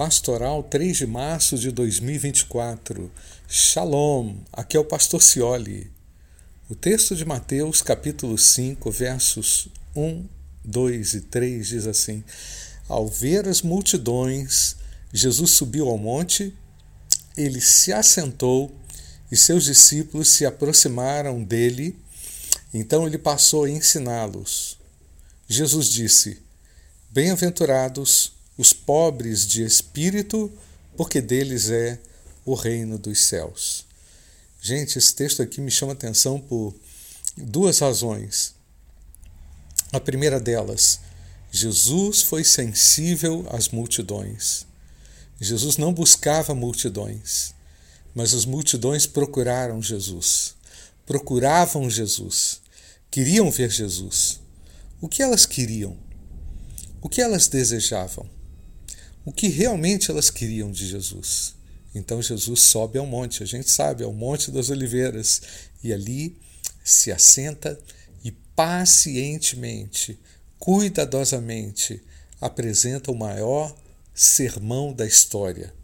Pastoral 3 de março de 2024. Shalom, aqui é o pastor Cioli. O texto de Mateus, capítulo 5, versos 1, 2 e 3 diz assim: Ao ver as multidões, Jesus subiu ao monte, ele se assentou e seus discípulos se aproximaram dele. Então ele passou a ensiná-los. Jesus disse: Bem-aventurados os pobres de espírito, porque deles é o reino dos céus. Gente, esse texto aqui me chama atenção por duas razões. A primeira delas, Jesus foi sensível às multidões. Jesus não buscava multidões, mas as multidões procuraram Jesus, procuravam Jesus, queriam ver Jesus. O que elas queriam? O que elas desejavam? O que realmente elas queriam de Jesus. Então Jesus sobe ao monte, a gente sabe, ao Monte das Oliveiras, e ali se assenta e pacientemente, cuidadosamente, apresenta o maior sermão da história.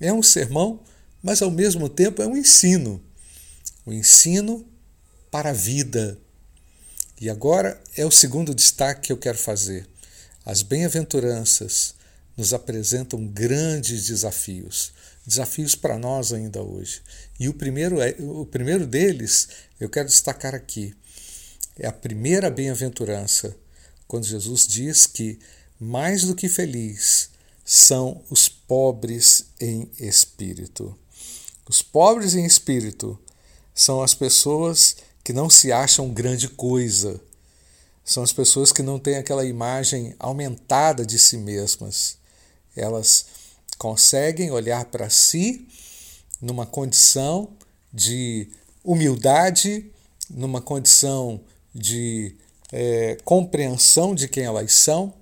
É um sermão, mas ao mesmo tempo é um ensino. O um ensino para a vida. E agora é o segundo destaque que eu quero fazer. As bem-aventuranças nos apresentam grandes desafios, desafios para nós ainda hoje. E o primeiro, é, o primeiro deles, eu quero destacar aqui, é a primeira bem-aventurança, quando Jesus diz que mais do que feliz são os pobres em espírito. Os pobres em espírito são as pessoas que não se acham grande coisa, são as pessoas que não têm aquela imagem aumentada de si mesmas elas conseguem olhar para si numa condição de humildade, numa condição de é, compreensão de quem elas são,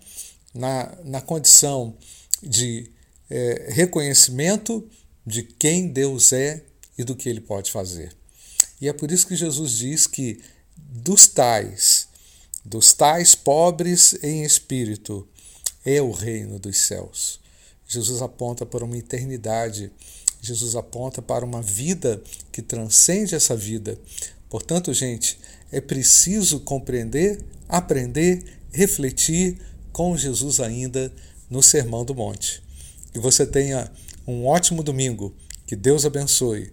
na, na condição de é, reconhecimento de quem Deus é e do que ele pode fazer. E é por isso que Jesus diz que dos tais, dos tais pobres em espírito, é o reino dos céus. Jesus aponta para uma eternidade. Jesus aponta para uma vida que transcende essa vida. Portanto, gente, é preciso compreender, aprender, refletir com Jesus ainda no Sermão do Monte. Que você tenha um ótimo domingo. Que Deus abençoe.